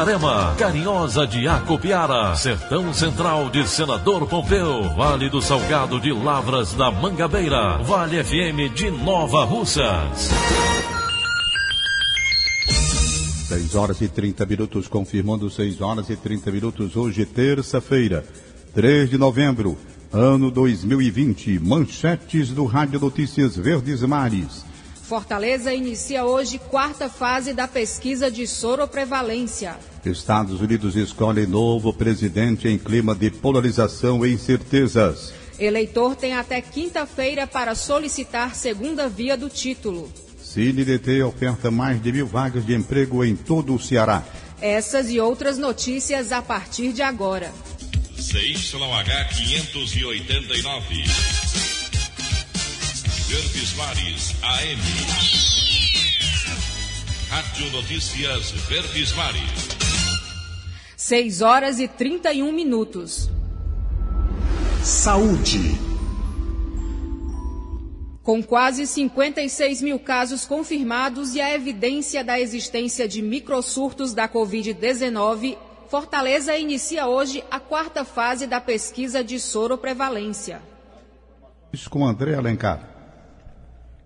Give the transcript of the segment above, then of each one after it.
Itarema, Carinhosa de Acopiara, Sertão Central de Senador Pompeu, Vale do Salgado de Lavras da Mangabeira, Vale FM de Nova Russas. 6 horas e 30 minutos, confirmando 6 horas e 30 minutos, hoje, terça-feira, 3 de novembro, ano 2020. Manchetes do Rádio Notícias Verdes Mares. Fortaleza inicia hoje quarta fase da pesquisa de soroprevalência. Estados Unidos escolhe novo presidente em clima de polarização e incertezas. Eleitor tem até quinta-feira para solicitar segunda via do título. CineDT oferta mais de mil vagas de emprego em todo o Ceará. Essas e outras notícias a partir de agora. CYH 589. Verdes Mares AM. Rádio Notícias Verdes Mares. 6 horas e 31 minutos. Saúde. Com quase 56 mil casos confirmados e a evidência da existência de microsurtos da Covid-19, Fortaleza inicia hoje a quarta fase da pesquisa de soroprevalência. Isso com André Alencar.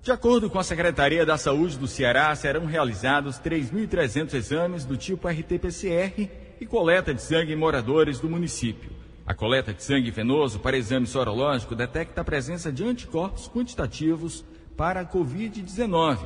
De acordo com a Secretaria da Saúde do Ceará, serão realizados 3.300 exames do tipo RT-PCR e coleta de sangue em moradores do município. A coleta de sangue venoso para exame sorológico detecta a presença de anticorpos quantitativos para a Covid-19.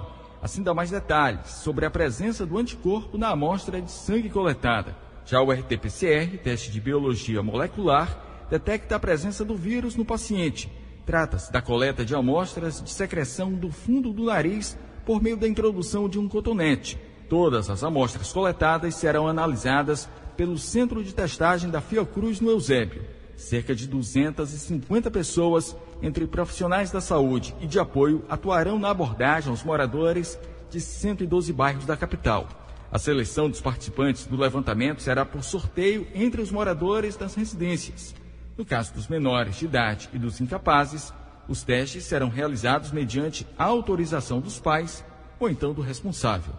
Assim dá mais detalhes sobre a presença do anticorpo na amostra de sangue coletada. Já o RT-PCR, teste de biologia molecular, detecta a presença do vírus no paciente. Trata-se da coleta de amostras de secreção do fundo do nariz por meio da introdução de um cotonete. Todas as amostras coletadas serão analisadas pelo Centro de Testagem da Fiocruz no Eusébio. Cerca de 250 pessoas, entre profissionais da saúde e de apoio, atuarão na abordagem aos moradores de 112 bairros da capital. A seleção dos participantes do levantamento será por sorteio entre os moradores das residências. No caso dos menores de idade e dos incapazes, os testes serão realizados mediante autorização dos pais ou então do responsável.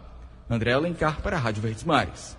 André Alencar para a Rádio Verdes Mares.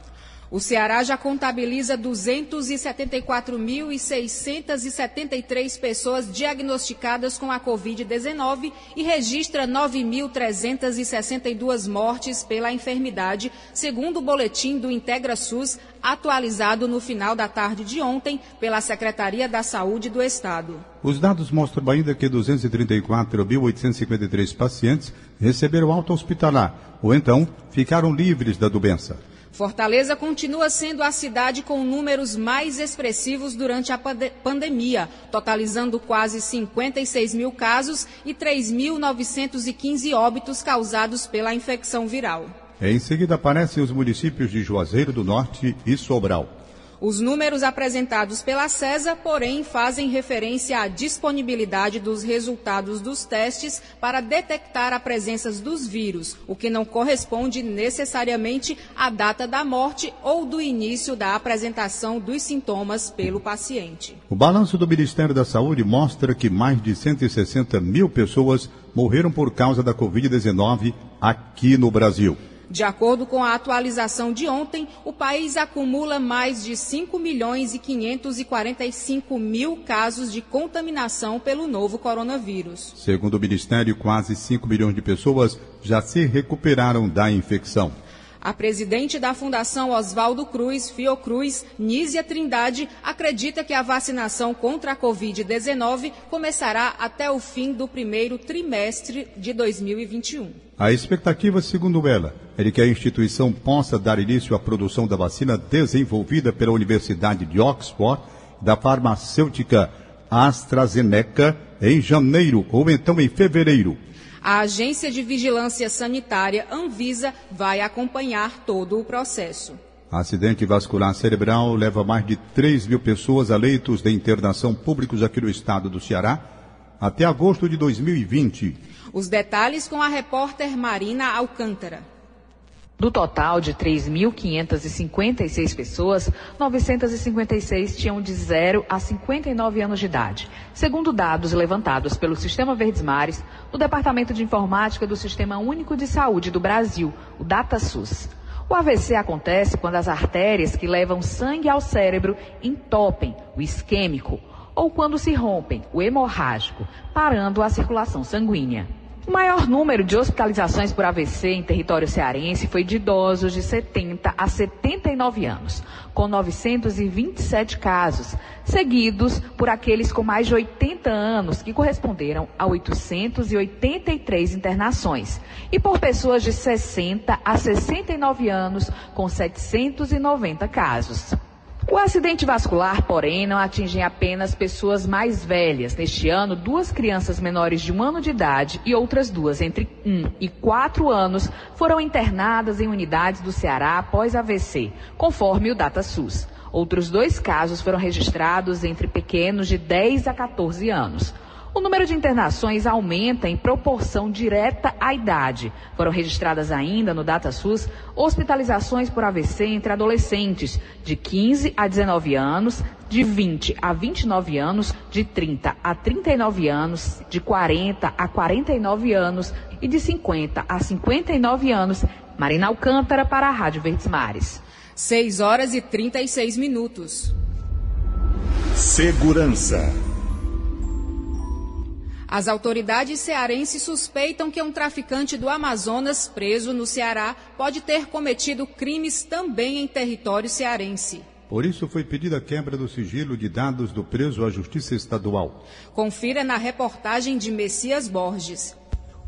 O Ceará já contabiliza 274.673 pessoas diagnosticadas com a Covid-19 e registra 9.362 mortes pela enfermidade, segundo o boletim do Integra SUS, atualizado no final da tarde de ontem pela Secretaria da Saúde do Estado. Os dados mostram ainda que 234.853 pacientes receberam alta hospitalar ou então ficaram livres da doença. Fortaleza continua sendo a cidade com números mais expressivos durante a pande pandemia, totalizando quase 56 mil casos e 3.915 óbitos causados pela infecção viral. Em seguida aparecem os municípios de Juazeiro do Norte e Sobral. Os números apresentados pela CESA, porém, fazem referência à disponibilidade dos resultados dos testes para detectar a presença dos vírus, o que não corresponde necessariamente à data da morte ou do início da apresentação dos sintomas pelo paciente. O balanço do Ministério da Saúde mostra que mais de 160 mil pessoas morreram por causa da Covid-19 aqui no Brasil. De acordo com a atualização de ontem, o país acumula mais de 5 milhões e 545 mil casos de contaminação pelo novo coronavírus. Segundo o Ministério, quase 5 milhões de pessoas já se recuperaram da infecção. A presidente da Fundação Oswaldo Cruz, Fiocruz, Nízia Trindade, acredita que a vacinação contra a Covid-19 começará até o fim do primeiro trimestre de 2021. A expectativa, segundo ela, é de que a instituição possa dar início à produção da vacina desenvolvida pela Universidade de Oxford, da farmacêutica AstraZeneca, em janeiro ou então em fevereiro. A Agência de Vigilância Sanitária, Anvisa, vai acompanhar todo o processo. Acidente vascular cerebral leva mais de 3 mil pessoas a leitos de internação públicos aqui no estado do Ceará até agosto de 2020. Os detalhes com a repórter Marina Alcântara. Do total de 3.556 pessoas, 956 tinham de 0 a 59 anos de idade. Segundo dados levantados pelo Sistema Verdes Mares, no Departamento de Informática do Sistema Único de Saúde do Brasil, o DataSUS. O AVC acontece quando as artérias que levam sangue ao cérebro entopem, o isquêmico, ou quando se rompem, o hemorrágico, parando a circulação sanguínea. O maior número de hospitalizações por AVC em território cearense foi de idosos de 70 a 79 anos, com 927 casos, seguidos por aqueles com mais de 80 anos, que corresponderam a 883 internações, e por pessoas de 60 a 69 anos, com 790 casos. O acidente vascular, porém, não atinge apenas pessoas mais velhas. Neste ano, duas crianças menores de um ano de idade e outras duas entre um e quatro anos foram internadas em unidades do Ceará após AVC, conforme o DataSUS. Outros dois casos foram registrados entre pequenos de 10 a 14 anos. O número de internações aumenta em proporção direta à idade. Foram registradas ainda no DataSUS hospitalizações por AVC entre adolescentes de 15 a 19 anos, de 20 a 29 anos, de 30 a 39 anos, de 40 a 49 anos e de 50 a 59 anos. Marina Alcântara para a Rádio Verdes Mares. 6 horas e 36 minutos. Segurança. As autoridades cearenses suspeitam que um traficante do Amazonas, preso no Ceará, pode ter cometido crimes também em território cearense. Por isso foi pedida a quebra do sigilo de dados do preso à Justiça Estadual. Confira na reportagem de Messias Borges.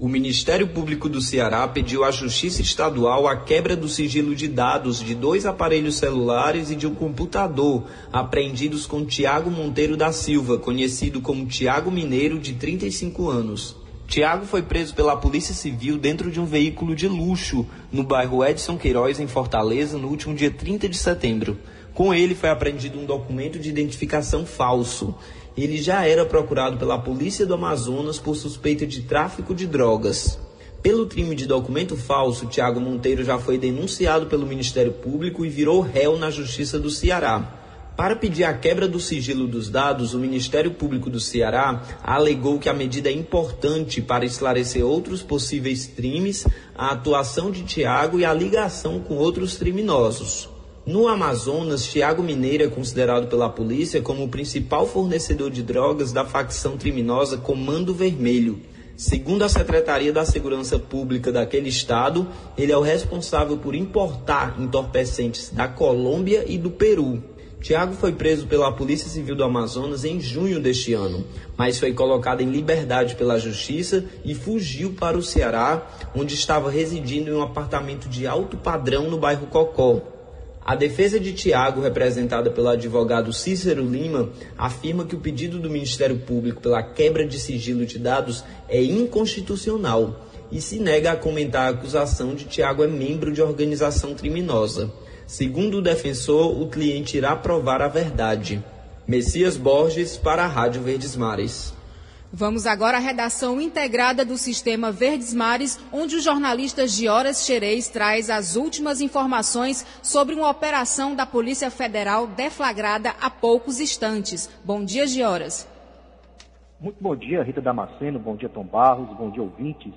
O Ministério Público do Ceará pediu à Justiça Estadual a quebra do sigilo de dados de dois aparelhos celulares e de um computador apreendidos com Tiago Monteiro da Silva, conhecido como Tiago Mineiro, de 35 anos. Tiago foi preso pela Polícia Civil dentro de um veículo de luxo no bairro Edson Queiroz, em Fortaleza, no último dia 30 de setembro. Com ele foi apreendido um documento de identificação falso ele já era procurado pela Polícia do Amazonas por suspeita de tráfico de drogas. Pelo crime de documento falso, Tiago Monteiro já foi denunciado pelo Ministério Público e virou réu na Justiça do Ceará. Para pedir a quebra do sigilo dos dados, o Ministério Público do Ceará alegou que a medida é importante para esclarecer outros possíveis crimes, a atuação de Tiago e a ligação com outros criminosos. No Amazonas, Tiago Mineiro é considerado pela polícia como o principal fornecedor de drogas da facção criminosa Comando Vermelho. Segundo a Secretaria da Segurança Pública daquele estado, ele é o responsável por importar entorpecentes da Colômbia e do Peru. Tiago foi preso pela Polícia Civil do Amazonas em junho deste ano, mas foi colocado em liberdade pela Justiça e fugiu para o Ceará, onde estava residindo em um apartamento de alto padrão no bairro Cocó. A defesa de Tiago, representada pelo advogado Cícero Lima, afirma que o pedido do Ministério Público pela quebra de sigilo de dados é inconstitucional e se nega a comentar a acusação de Tiago é membro de organização criminosa. Segundo o defensor, o cliente irá provar a verdade. Messias Borges para a Rádio Verdes Mares. Vamos agora à redação integrada do Sistema Verdes Mares, onde o jornalista Gioras Xerez traz as últimas informações sobre uma operação da Polícia Federal deflagrada há poucos instantes. Bom dia, Gioras. Muito bom dia, Rita Damasceno, bom dia, Tom Barros, bom dia, ouvintes.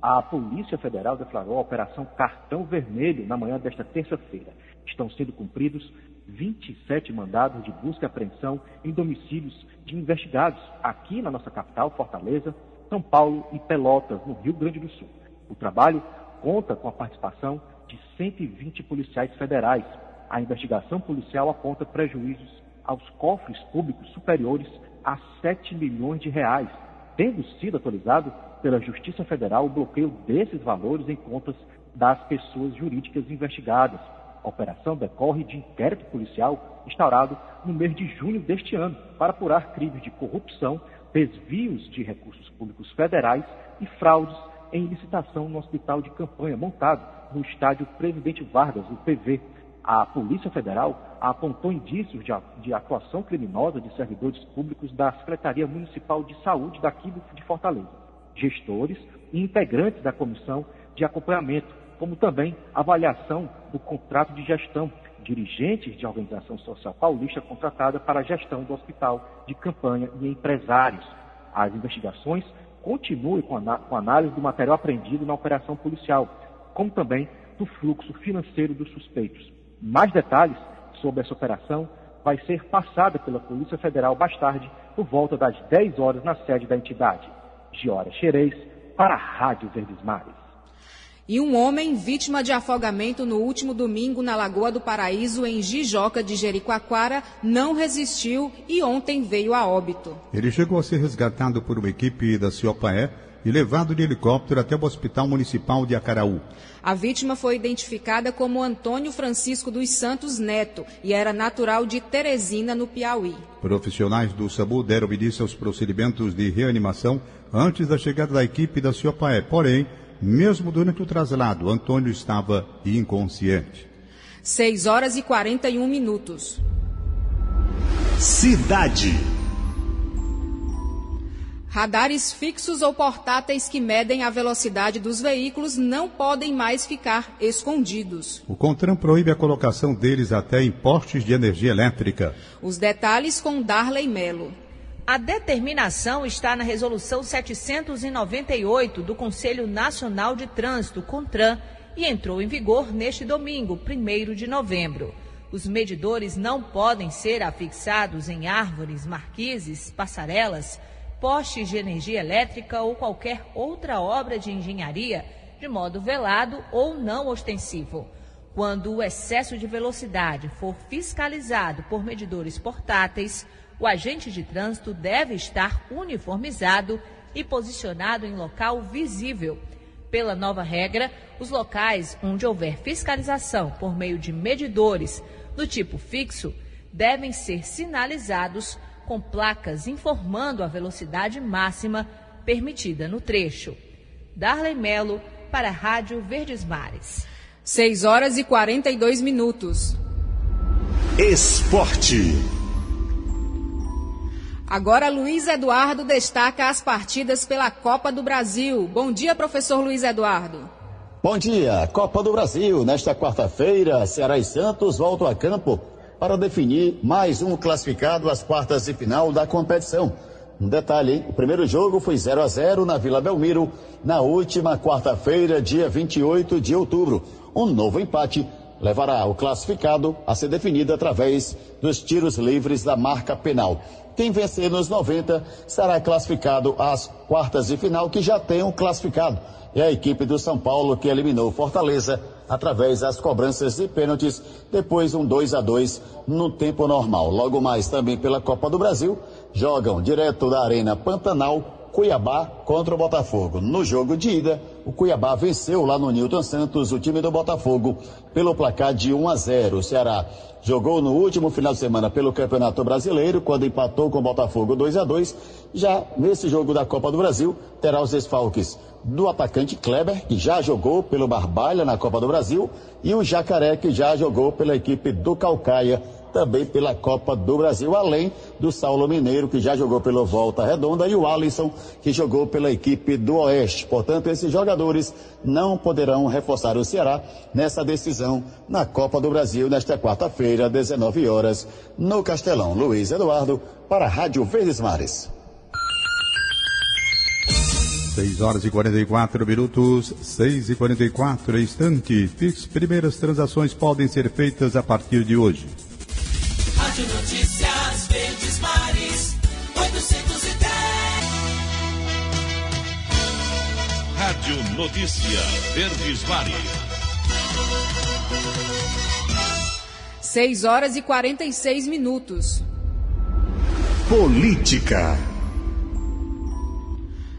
A Polícia Federal deflagrou a Operação Cartão Vermelho na manhã desta terça-feira. Estão sendo cumpridos 27 mandados de busca e apreensão em domicílios de investigados aqui na nossa capital, Fortaleza, São Paulo e Pelotas, no Rio Grande do Sul. O trabalho conta com a participação de 120 policiais federais. A investigação policial aponta prejuízos aos cofres públicos superiores a 7 milhões de reais, tendo sido atualizado pela Justiça Federal o bloqueio desses valores em contas das pessoas jurídicas investigadas. A operação decorre de inquérito policial instaurado no mês de junho deste ano para apurar crimes de corrupção, desvios de recursos públicos federais e fraudes em licitação no hospital de campanha montado no estádio Presidente Vargas, o PV. A Polícia Federal apontou indícios de, atuação criminosa de servidores públicos da Secretaria Municipal de Saúde daqui de Fortaleza, gestores e integrantes da comissão de acompanhamento, como também avaliação do contrato de gestão, dirigentes de organização social paulista contratada para a gestão do hospital de campanha e empresários. As investigações continuam com, a, análise do material apreendido na operação policial, como também do fluxo financeiro dos suspeitos. Mais detalhes sobre essa operação vai ser passada pela Polícia Federal mais tarde, por volta das 10 horas, na sede da entidade. Giora Xerez, para a Rádio Verdes Mares. E um homem vítima de afogamento no último domingo na Lagoa do Paraíso, em Jijoca de Jericoacoara, não resistiu e ontem veio a óbito. Ele chegou a ser resgatado por uma equipe da Ciopaé e levado de helicóptero até o Hospital Municipal de Acaraú. A vítima foi identificada como Antônio Francisco dos Santos Neto e era natural de Teresina, no Piauí. Profissionais do SAMU deram início aos procedimentos de reanimação antes da chegada da equipe da Ciopaé, porém, mesmo durante o traslado, Antônio estava inconsciente. 6 horas e 41 minutos. Cidade. Radares fixos ou portáteis que medem a velocidade dos veículos não podem mais ficar escondidos. O CONTRAN proíbe a colocação deles até em postes de energia elétrica. Os detalhes com Darley Melo. A determinação está na Resolução 798 do Conselho Nacional de Trânsito, CONTRAN, e entrou em vigor neste domingo, 1 de novembro. Os medidores não podem ser afixados em árvores, marquises, passarelas, postes de energia elétrica ou qualquer outra obra de engenharia de modo velado ou não ostensivo. Quando o excesso de velocidade for fiscalizado por medidores portáteis, o agente de trânsito deve estar uniformizado e posicionado em local visível. Pela nova regra, os locais onde houver fiscalização por meio de medidores do tipo fixo devem ser sinalizados com placas informando a velocidade máxima permitida no trecho. Darley Melo para a Rádio Verdes Mares. 6 horas e 42 minutos. Esporte. Agora Luiz Eduardo destaca as partidas pela Copa do Brasil. Bom dia, professor Luiz Eduardo. Bom dia. Copa do Brasil. Nesta quarta-feira, Ceará e Santos voltam a campo para definir mais um classificado às quartas de final da competição. Um detalhe, hein? o primeiro jogo foi 0 a 0 na Vila Belmiro, na última quarta-feira, dia 28 de outubro. Um novo empate levará o classificado a ser definido através dos tiros livres da marca penal. Quem vencer nos 90 será classificado às quartas de final, que já tem um classificado. É a equipe do São Paulo que eliminou Fortaleza através das cobranças de pênaltis, depois um 2 a 2 no tempo normal. Logo mais também pela Copa do Brasil, jogam direto da Arena Pantanal Cuiabá contra o Botafogo. No jogo de ida, o Cuiabá venceu lá no Newton Santos o time do Botafogo pelo placar de 1 a 0. O Ceará jogou no último final de semana pelo Campeonato Brasileiro, quando empatou com o Botafogo 2 a 2. Já nesse jogo da Copa do Brasil, terá os desfalques do atacante Kleber, que já jogou pelo Barbalha na Copa do Brasil, e o Jacaré, que já jogou pela equipe do Calcaia também pela Copa do Brasil, além do Saulo Mineiro, que já jogou pelo Volta Redonda, e o Alisson, que jogou pela equipe do Oeste. Portanto, esses jogadores não poderão reforçar o Ceará nessa decisão na Copa do Brasil, nesta quarta-feira, 19 horas, no Castelão. Luiz Eduardo, para a Rádio Verdes Mares. 6 horas e 44 minutos, 6 e 44 instante. Fix, primeiras transações podem ser feitas a partir de hoje. Rádio Notícias Verdes Mares, 810. Rádio Notícia Verdes Mares. 6 horas e 46 minutos. Política.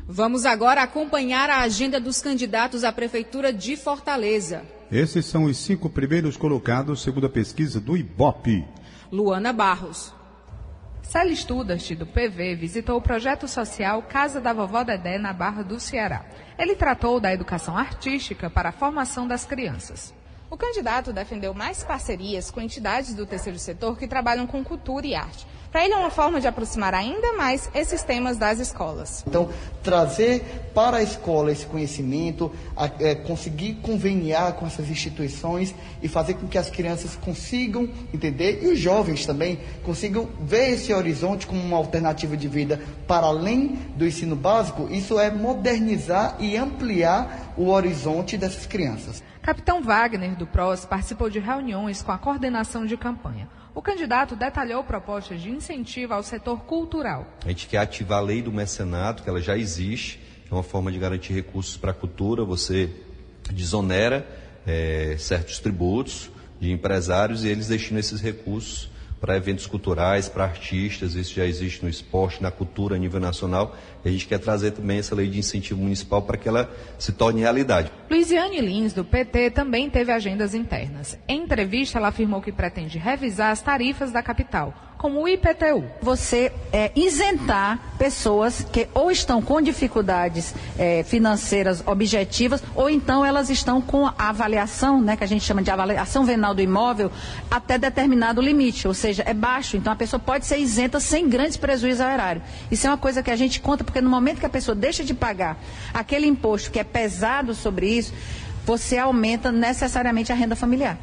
Vamos agora acompanhar a agenda dos candidatos à Prefeitura de Fortaleza. Esses são os cinco primeiros colocados, segundo a pesquisa do IBOP. Luana Barros. Célio Studart, do PV, visitou o projeto social Casa da Vovó Dedé, na Barra do Ceará. Ele tratou da educação artística para a formação das crianças. O candidato defendeu mais parcerias com entidades do terceiro setor que trabalham com cultura e arte. Para ele é uma forma de aproximar ainda mais esses temas das escolas. Então, trazer para a escola esse conhecimento, é, conseguir conveniar com essas instituições e fazer com que as crianças consigam entender e os jovens também consigam ver esse horizonte como uma alternativa de vida para além do ensino básico, isso é modernizar e ampliar o horizonte dessas crianças. Capitão Wagner, do PROS, participou de reuniões com a coordenação de campanha. O candidato detalhou propostas de incentivo ao setor cultural. A gente quer ativar a lei do mecenato, que ela já existe, é uma forma de garantir recursos para a cultura. Você desonera é, certos tributos de empresários e eles destinam esses recursos para eventos culturais, para artistas, isso já existe no esporte, na cultura a nível nacional. E a gente quer trazer também essa lei de incentivo municipal para que ela se torne realidade. Luiziane Lins, do PT, também teve agendas internas. Em entrevista, ela afirmou que pretende revisar as tarifas da capital como o IPTU. Você é, isentar pessoas que ou estão com dificuldades é, financeiras objetivas, ou então elas estão com a avaliação, né, que a gente chama de avaliação venal do imóvel, até determinado limite, ou seja, é baixo. Então a pessoa pode ser isenta sem grandes prejuízos ao erário. Isso é uma coisa que a gente conta, porque no momento que a pessoa deixa de pagar aquele imposto que é pesado sobre isso, você aumenta necessariamente a renda familiar.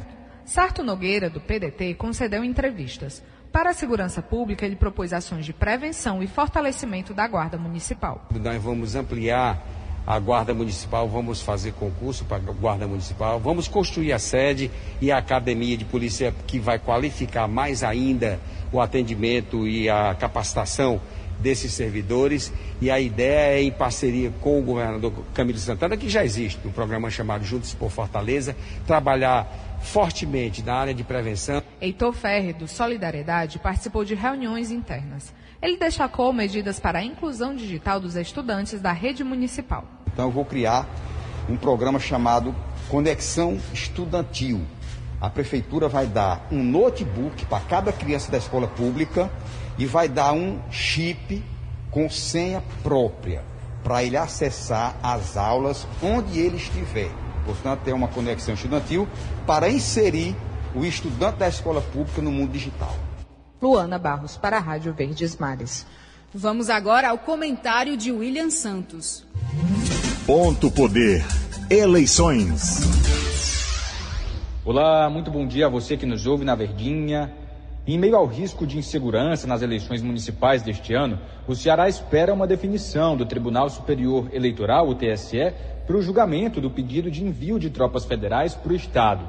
Sarto Nogueira, do PDT, concedeu entrevistas. Para a segurança pública, ele propôs ações de prevenção e fortalecimento da Guarda Municipal. Nós vamos ampliar a Guarda Municipal, vamos fazer concurso para a Guarda Municipal, vamos construir a sede e a academia de polícia que vai qualificar mais ainda o atendimento e a capacitação desses servidores. E a ideia é, em parceria com o governador Camilo Santana, que já existe um programa chamado Juntos por Fortaleza, trabalhar fortemente na área de prevenção. Heitor Ferre, do Solidariedade, participou de reuniões internas. Ele destacou medidas para a inclusão digital dos estudantes da rede municipal. Então, eu vou criar um programa chamado Conexão Estudantil. A prefeitura vai dar um notebook para cada criança da escola pública e vai dar um chip com senha própria para ele acessar as aulas onde ele estiver. Portanto, ter uma conexão estudantil para inserir o estudante da escola pública no mundo digital. Luana Barros, para a Rádio Verdes Mares. Vamos agora ao comentário de William Santos. Ponto Poder. Eleições. Olá, muito bom dia a você que nos ouve na Verdinha. Em meio ao risco de insegurança nas eleições municipais deste ano, o Ceará espera uma definição do Tribunal Superior Eleitoral, o TSE, para o julgamento do pedido de envio de tropas federais para o Estado.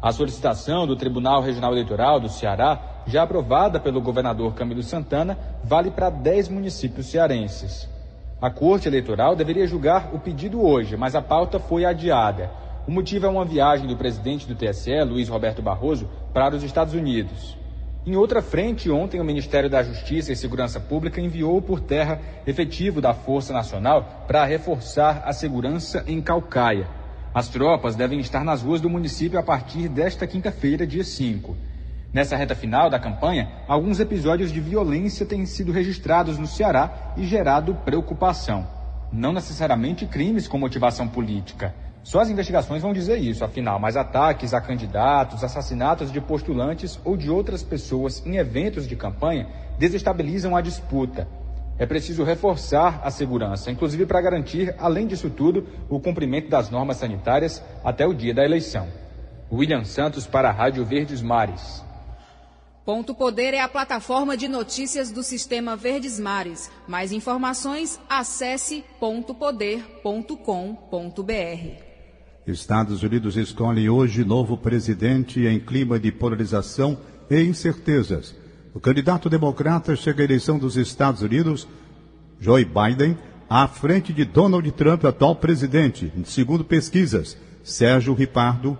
A solicitação do Tribunal Regional Eleitoral do Ceará, já aprovada pelo governador Camilo Santana, vale para 10 municípios cearenses. A Corte Eleitoral deveria julgar o pedido hoje, mas a pauta foi adiada. O motivo é uma viagem do presidente do TSE, Luiz Roberto Barroso, para os Estados Unidos. Em outra frente, ontem o Ministério da Justiça e Segurança Pública enviou por terra efetivo da Força Nacional para reforçar a segurança em Calcaia. As tropas devem estar nas ruas do município a partir desta quinta-feira, dia 5. Nessa reta final da campanha, alguns episódios de violência têm sido registrados no Ceará e gerado preocupação. Não necessariamente crimes com motivação política. Só as investigações vão dizer isso, afinal, mas ataques a candidatos, assassinatos de postulantes ou de outras pessoas em eventos de campanha desestabilizam a disputa. É preciso reforçar a segurança, inclusive para garantir, além disso tudo, o cumprimento das normas sanitárias até o dia da eleição. William Santos para a Rádio Verdes Mares. Ponto Poder é a plataforma de notícias do Sistema Verdes Mares. Mais informações, acesse pontopoder.com.br. Estados Unidos escolhe hoje novo presidente em clima de polarização e incertezas. O candidato democrata chega à eleição dos Estados Unidos, Joe Biden, à frente de Donald Trump, atual presidente, segundo pesquisas. Sérgio Ripardo.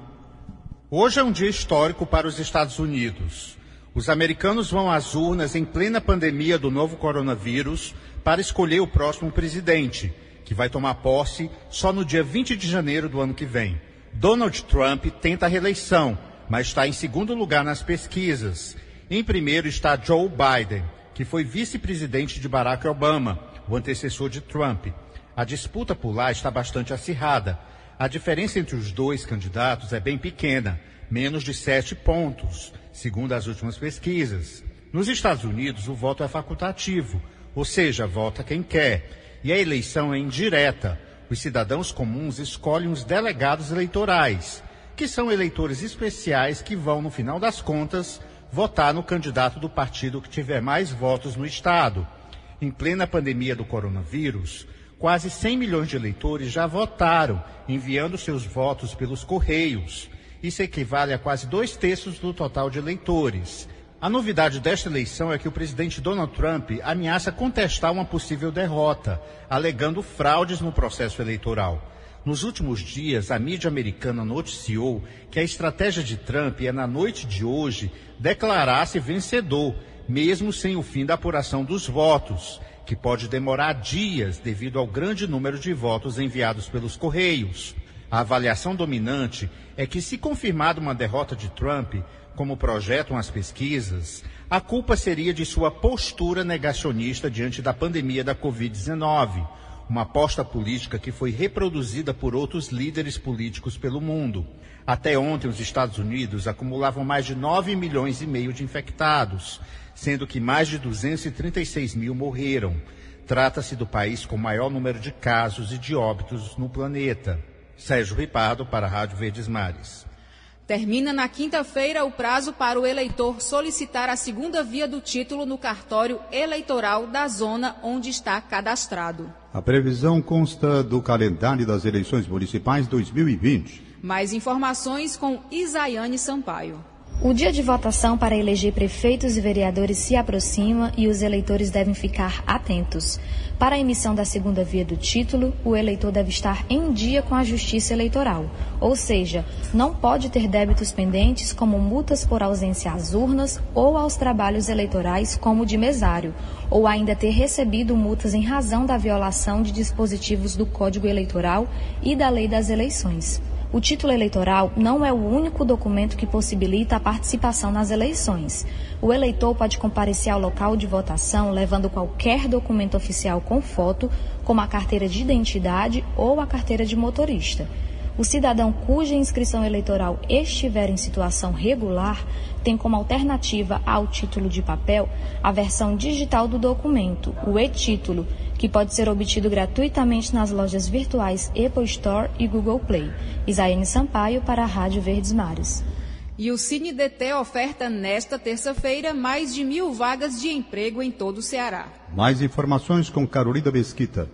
Hoje é um dia histórico para os Estados Unidos. Os americanos vão às urnas em plena pandemia do novo coronavírus para escolher o próximo presidente que vai tomar posse só no dia 20 de janeiro do ano que vem. Donald Trump tenta a reeleição, mas está em segundo lugar nas pesquisas. Em primeiro está Joe Biden, que foi vice-presidente de Barack Obama, o antecessor de Trump. A disputa por lá está bastante acirrada. A diferença entre os dois candidatos é bem pequena, menos de sete pontos, segundo as últimas pesquisas. Nos Estados Unidos, o voto é facultativo, ou seja, vota quem quer, e a eleição é indireta. Os cidadãos comuns escolhem os delegados eleitorais, que são eleitores especiais que vão, no final das contas, votar no candidato do partido que tiver mais votos no Estado. Em plena pandemia do coronavírus, quase 100 milhões de eleitores já votaram, enviando seus votos pelos correios. Isso equivale a quase dois terços do total de eleitores. A novidade desta eleição é que o presidente Donald Trump ameaça contestar uma possível derrota, alegando fraudes no processo eleitoral. Nos últimos dias, a mídia americana noticiou que a estratégia de Trump é, na noite de hoje, declarar-se vencedor, mesmo sem o fim da apuração dos votos, que pode demorar dias devido ao grande número de votos enviados pelos Correios. A avaliação dominante é que, se confirmada uma derrota de Trump, como projetam as pesquisas, a culpa seria de sua postura negacionista diante da pandemia da Covid-19, uma aposta política que foi reproduzida por outros líderes políticos pelo mundo. Até ontem, os Estados Unidos acumulavam mais de 9 milhões e meio de infectados, sendo que mais de 236 mil morreram. Trata-se do país com maior número de casos e de óbitos no planeta. Sérgio Ripardo, para a Rádio Verdes Mares. Termina na quinta-feira o prazo para o eleitor solicitar a segunda via do título no cartório eleitoral da zona onde está cadastrado. A previsão consta do calendário das eleições municipais 2020. Mais informações com Isaiane Sampaio. O dia de votação para eleger prefeitos e vereadores se aproxima e os eleitores devem ficar atentos. Para a emissão da segunda via do título, o eleitor deve estar em dia com a Justiça Eleitoral, ou seja, não pode ter débitos pendentes como multas por ausência às urnas ou aos trabalhos eleitorais, como de mesário, ou ainda ter recebido multas em razão da violação de dispositivos do Código Eleitoral e da Lei das Eleições. O título eleitoral não é o único documento que possibilita a participação nas eleições. O eleitor pode comparecer ao local de votação levando qualquer documento oficial com foto, como a carteira de identidade ou a carteira de motorista. O cidadão cuja inscrição eleitoral estiver em situação regular tem como alternativa ao título de papel a versão digital do documento, o e-título, que pode ser obtido gratuitamente nas lojas virtuais Apple Store e Google Play. Isaíne Sampaio para a Rádio Verdes Mares. E o CineDT oferta nesta terça-feira mais de mil vagas de emprego em todo o Ceará. Mais informações com Carolina Mesquita.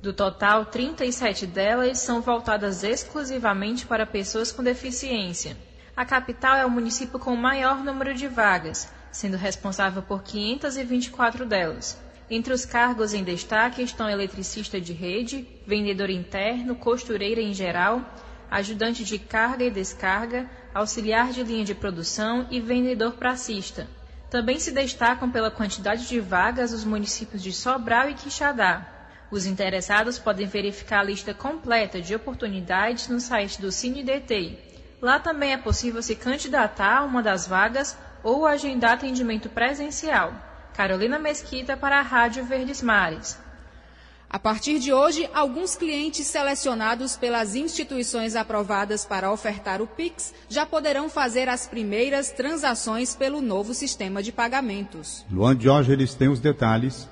Do total, 37 delas são voltadas exclusivamente para pessoas com deficiência. A capital é o município com o maior número de vagas, sendo responsável por 524 delas. Entre os cargos em destaque estão eletricista de rede, vendedor interno, costureira em geral, ajudante de carga e descarga, auxiliar de linha de produção e vendedor pracista. Também se destacam pela quantidade de vagas os municípios de Sobral e Quixadá, os interessados podem verificar a lista completa de oportunidades no site do CineDT. Lá também é possível se candidatar a uma das vagas ou agendar atendimento presencial. Carolina Mesquita para a Rádio Verdes Mares. A partir de hoje, alguns clientes selecionados pelas instituições aprovadas para ofertar o Pix já poderão fazer as primeiras transações pelo novo sistema de pagamentos. Luan Diógenes tem os detalhes.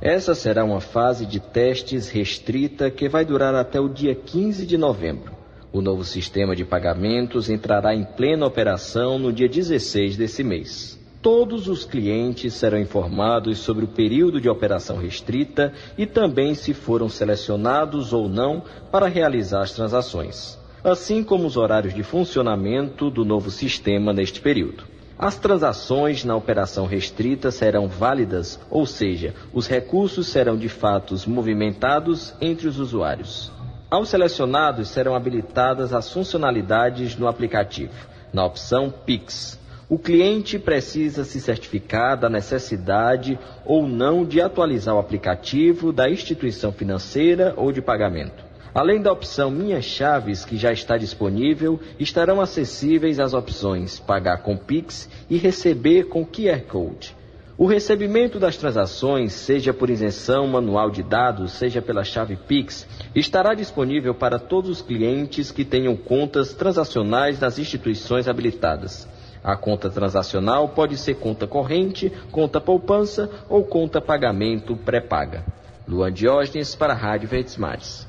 Essa será uma fase de testes restrita que vai durar até o dia 15 de novembro. O novo sistema de pagamentos entrará em plena operação no dia 16 desse mês. Todos os clientes serão informados sobre o período de operação restrita e também se foram selecionados ou não para realizar as transações, assim como os horários de funcionamento do novo sistema neste período. As transações na operação restrita serão válidas, ou seja, os recursos serão de fato movimentados entre os usuários. Aos selecionados serão habilitadas as funcionalidades no aplicativo, na opção Pix. O cliente precisa se certificar da necessidade ou não de atualizar o aplicativo da instituição financeira ou de pagamento. Além da opção Minhas Chaves, que já está disponível, estarão acessíveis as opções Pagar com Pix e Receber com QR Code. O recebimento das transações, seja por isenção manual de dados, seja pela chave Pix, estará disponível para todos os clientes que tenham contas transacionais nas instituições habilitadas. A conta transacional pode ser conta corrente, conta poupança ou conta pagamento pré-paga. Luan Diógenes para a Rádio Verdes Mares.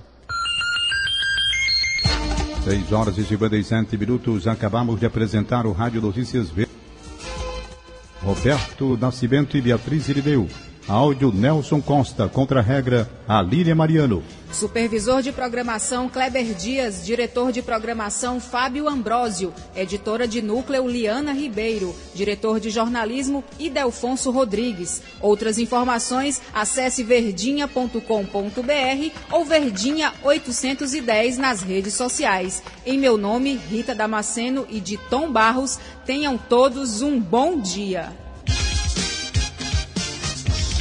6 horas e 57 minutos. Acabamos de apresentar o Rádio Notícias Verdes. Roberto Nascimento e Beatriz Irideu. Áudio Nelson Costa, contra a regra Alília Mariano. Supervisor de programação Kleber Dias, diretor de programação Fábio Ambrósio, editora de núcleo Liana Ribeiro, diretor de jornalismo Idelfonso Rodrigues. Outras informações, acesse verdinha.com.br ou Verdinha 810 nas redes sociais. Em meu nome, Rita Damasceno e de Tom Barros, tenham todos um bom dia.